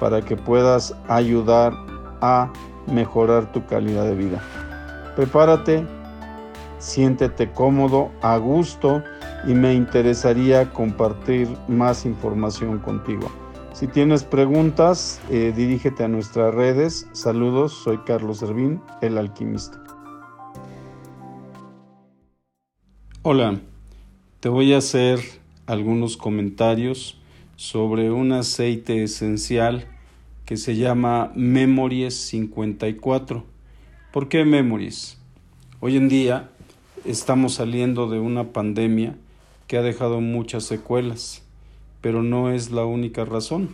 para que puedas ayudar a mejorar tu calidad de vida. Prepárate, siéntete cómodo, a gusto y me interesaría compartir más información contigo. Si tienes preguntas, eh, dirígete a nuestras redes. Saludos, soy Carlos Servín, el alquimista. Hola, te voy a hacer algunos comentarios sobre un aceite esencial que se llama Memories 54. ¿Por qué Memories? Hoy en día estamos saliendo de una pandemia que ha dejado muchas secuelas, pero no es la única razón.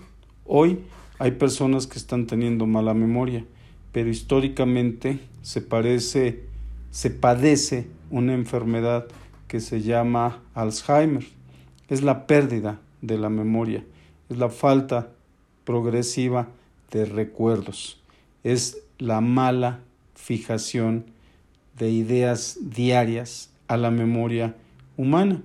Hoy hay personas que están teniendo mala memoria, pero históricamente se parece, se padece una enfermedad que se llama Alzheimer. Es la pérdida de la memoria, es la falta progresiva de recuerdos, es la mala fijación de ideas diarias a la memoria humana.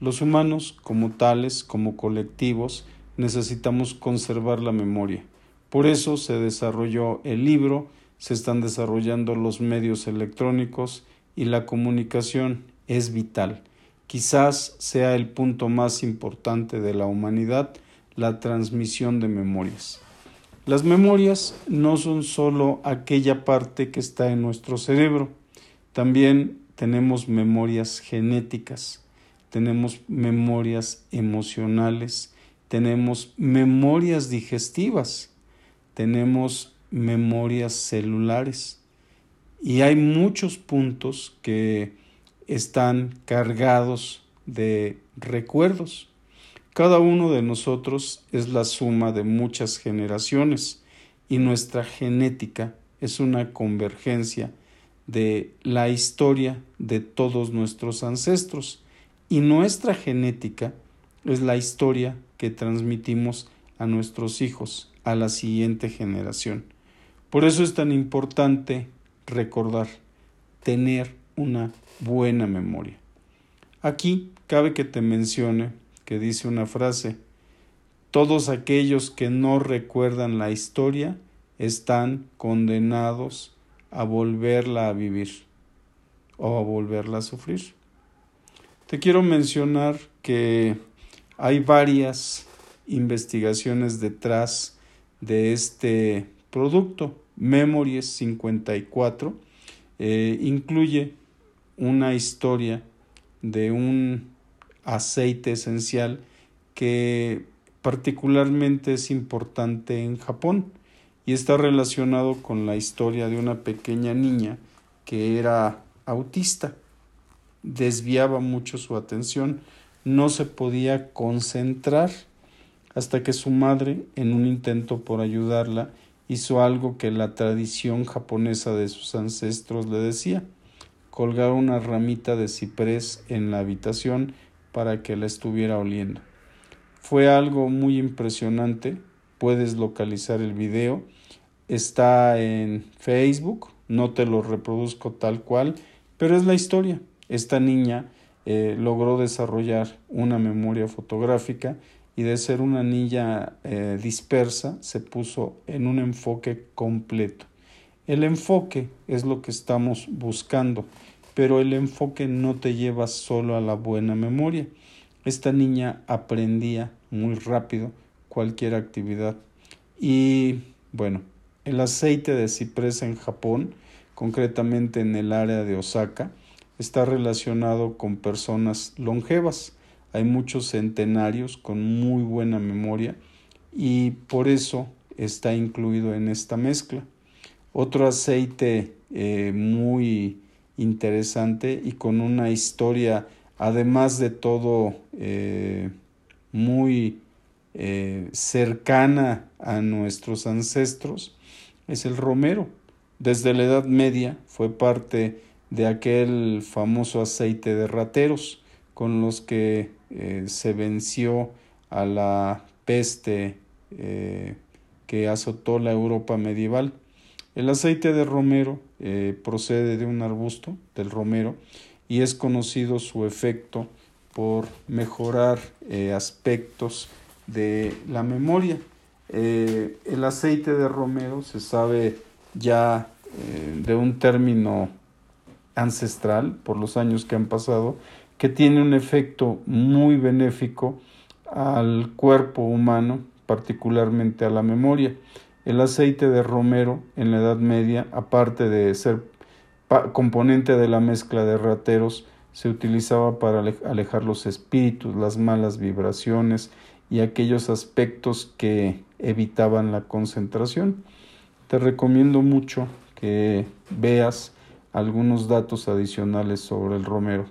Los humanos, como tales, como colectivos, necesitamos conservar la memoria. Por eso se desarrolló el libro, se están desarrollando los medios electrónicos y la comunicación es vital. Quizás sea el punto más importante de la humanidad, la transmisión de memorias. Las memorias no son solo aquella parte que está en nuestro cerebro, también tenemos memorias genéticas, tenemos memorias emocionales, tenemos memorias digestivas, tenemos memorias celulares y hay muchos puntos que están cargados de recuerdos. Cada uno de nosotros es la suma de muchas generaciones y nuestra genética es una convergencia de la historia de todos nuestros ancestros y nuestra genética es la historia que transmitimos a nuestros hijos, a la siguiente generación. Por eso es tan importante recordar, tener una buena memoria. Aquí cabe que te mencione que dice una frase, todos aquellos que no recuerdan la historia están condenados a volverla a vivir o a volverla a sufrir. Te quiero mencionar que hay varias investigaciones detrás de este producto. Memories 54 eh, incluye una historia de un aceite esencial que particularmente es importante en Japón y está relacionado con la historia de una pequeña niña que era autista. Desviaba mucho su atención, no se podía concentrar hasta que su madre, en un intento por ayudarla, hizo algo que la tradición japonesa de sus ancestros le decía colgar una ramita de ciprés en la habitación para que la estuviera oliendo. Fue algo muy impresionante. Puedes localizar el video. Está en Facebook. No te lo reproduzco tal cual, pero es la historia. Esta niña eh, logró desarrollar una memoria fotográfica y de ser una niña eh, dispersa se puso en un enfoque completo. El enfoque es lo que estamos buscando pero el enfoque no te lleva solo a la buena memoria. Esta niña aprendía muy rápido cualquier actividad. Y bueno, el aceite de ciprés en Japón, concretamente en el área de Osaka, está relacionado con personas longevas. Hay muchos centenarios con muy buena memoria y por eso está incluido en esta mezcla. Otro aceite eh, muy interesante y con una historia, además de todo, eh, muy eh, cercana a nuestros ancestros, es el romero. Desde la Edad Media fue parte de aquel famoso aceite de rateros con los que se venció a la peste que azotó la Europa medieval. El aceite de romero eh, procede de un arbusto, del romero, y es conocido su efecto por mejorar aspectos de la memoria. el aceite de romero se sabe ya de un término ancestral por los años que han pasado, que tiene un efecto muy benéfico al cuerpo humano, particularmente a la memoria. El aceite de romero en la Edad Media, aparte de ser componente de la mezcla de rateros, se utilizaba para alejar los espíritus, las malas vibraciones y aquellos aspectos que evitaban la concentración. Te recomiendo mucho que veas algunos datos adicionales sobre el romero.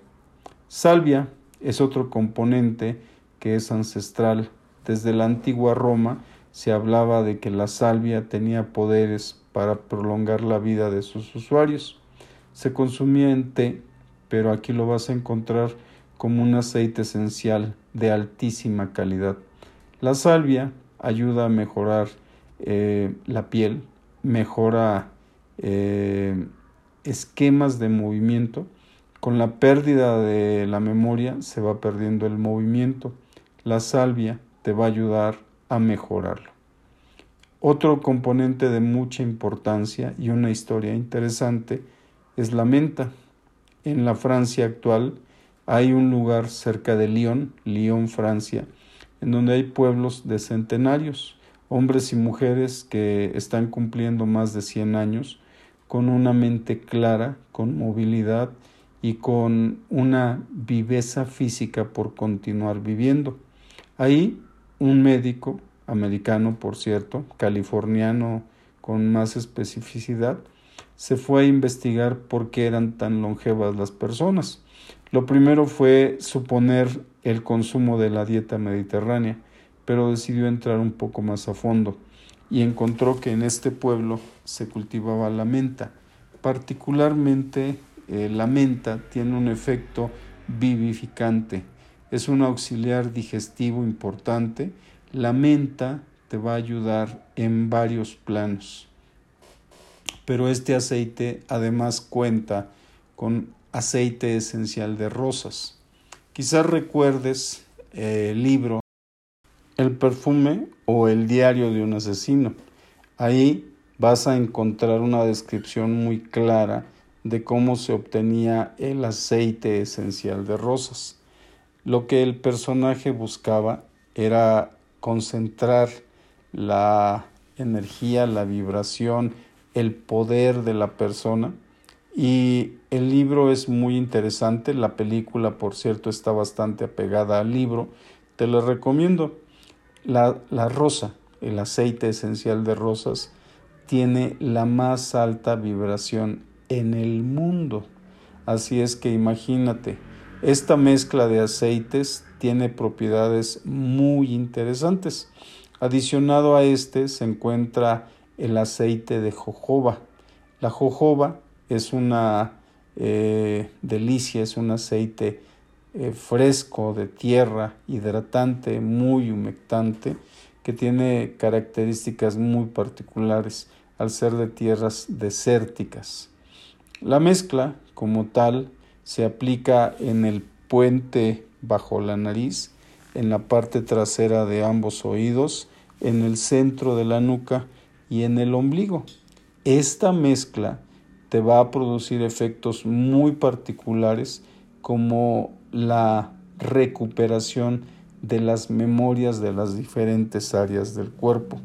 Salvia es otro componente que es ancestral. Desde la antigua Roma se hablaba de que la salvia tenía poderes para prolongar la vida de sus usuarios. Se consumía en té, pero aquí lo vas a encontrar como un aceite esencial de altísima calidad. La salvia ayuda a mejorar eh, la piel, mejora eh, esquemas de movimiento. Con la pérdida de la memoria se va perdiendo el movimiento. La salvia te va a ayudar a mejorarlo. Otro componente de mucha importancia y una historia interesante es la menta. En la Francia actual hay un lugar cerca de Lyon, Lyon, Francia, en donde hay pueblos de centenarios, hombres y mujeres que están cumpliendo más de 100 años con una mente clara, con movilidad y con una viveza física por continuar viviendo. Ahí un médico americano, por cierto, californiano con más especificidad, se fue a investigar por qué eran tan longevas las personas. Lo primero fue suponer el consumo de la dieta mediterránea, pero decidió entrar un poco más a fondo y encontró que en este pueblo se cultivaba la menta. Particularmente eh, la menta tiene un efecto vivificante, es un auxiliar digestivo importante. La menta te va a ayudar en varios planos. Pero este aceite además cuenta con aceite esencial de rosas. Quizás recuerdes eh, el libro el perfume o el diario de un asesino. Ahí vas a encontrar una descripción muy clara de cómo se obtenía el aceite esencial de rosas. Lo que el personaje buscaba era concentrar la energía, la vibración, el poder de la persona. Y el libro es muy interesante, la película por cierto está bastante apegada al libro, te lo recomiendo. La, rosa, el aceite esencial de rosas, tiene la más alta vibración en el mundo. Así es que imagínate, esta mezcla de aceites tiene propiedades muy interesantes. Adicionado a este se encuentra el aceite de jojoba. La jojoba es una eh, delicia, es un aceite eh, fresco de tierra, hidratante, muy humectante, que tiene características muy particulares al ser de tierras desérticas. La mezcla, como tal, se aplica en el puente bajo la nariz, en la parte trasera de ambos oídos, en el centro de la nuca y en el ombligo. Esta mezcla te va a producir efectos muy particulares como la recuperación de las memorias de las diferentes áreas del cuerpo,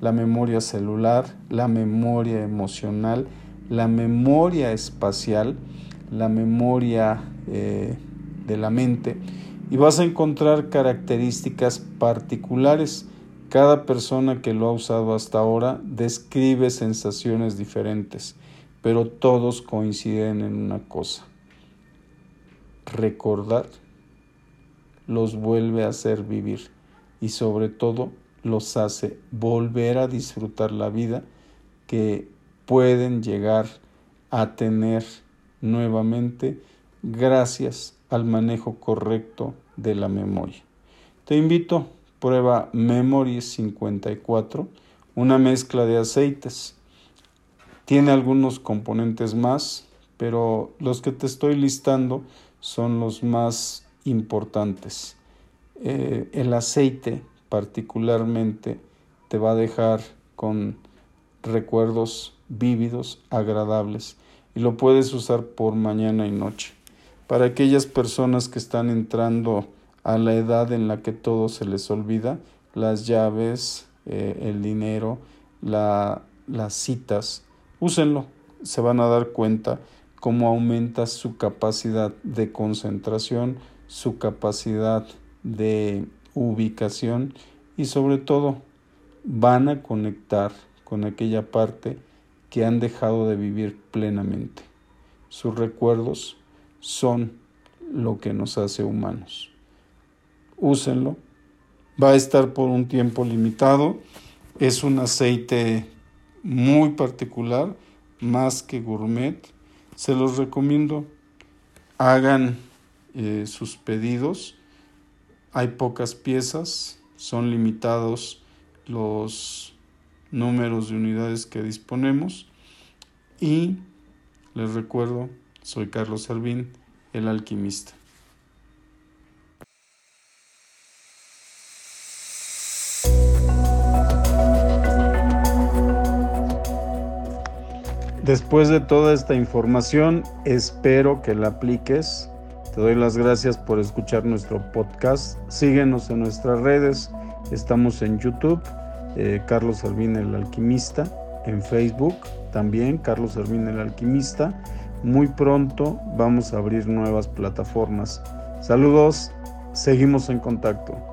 la memoria celular, la memoria emocional, la memoria espacial, la memoria eh, de la mente y vas a encontrar características particulares. Cada persona que lo ha usado hasta ahora describe sensaciones diferentes, pero todos coinciden en una cosa recordar los vuelve a hacer vivir y sobre todo los hace volver a disfrutar la vida que pueden llegar a tener nuevamente gracias al manejo correcto de la memoria. Te invito, prueba Memory 54, una mezcla de aceites. Tiene algunos componentes más, pero los que te estoy listando son los más importantes. Eh, el aceite particularmente te va a dejar con recuerdos vívidos, agradables, y lo puedes usar por mañana y noche. Para aquellas personas que están entrando a la edad en la que todo se les olvida, las llaves, eh, el dinero, las citas, úsenlo, se van a dar cuenta cómo aumenta su capacidad de concentración, su capacidad de ubicación y sobre todo van a conectar con aquella parte que han dejado de vivir plenamente. Sus recuerdos son lo que nos hace humanos. Úsenlo. Va a estar por un tiempo limitado. Es un aceite muy particular, más que gourmet. Se los recomiendo. Hagan eh, sus pedidos. Hay pocas piezas, son limitados los números de unidades que disponemos y les recuerdo, soy Carlos Salvín, el alquimista. Después de toda esta información, espero que la apliques. Te doy las gracias por escuchar nuestro podcast. Síguenos en nuestras redes. Estamos en YouTube eh, Carlos Servín el Alquimista, en Facebook también Carlos Servín el Alquimista. Muy pronto vamos a abrir nuevas plataformas. Saludos, seguimos en contacto.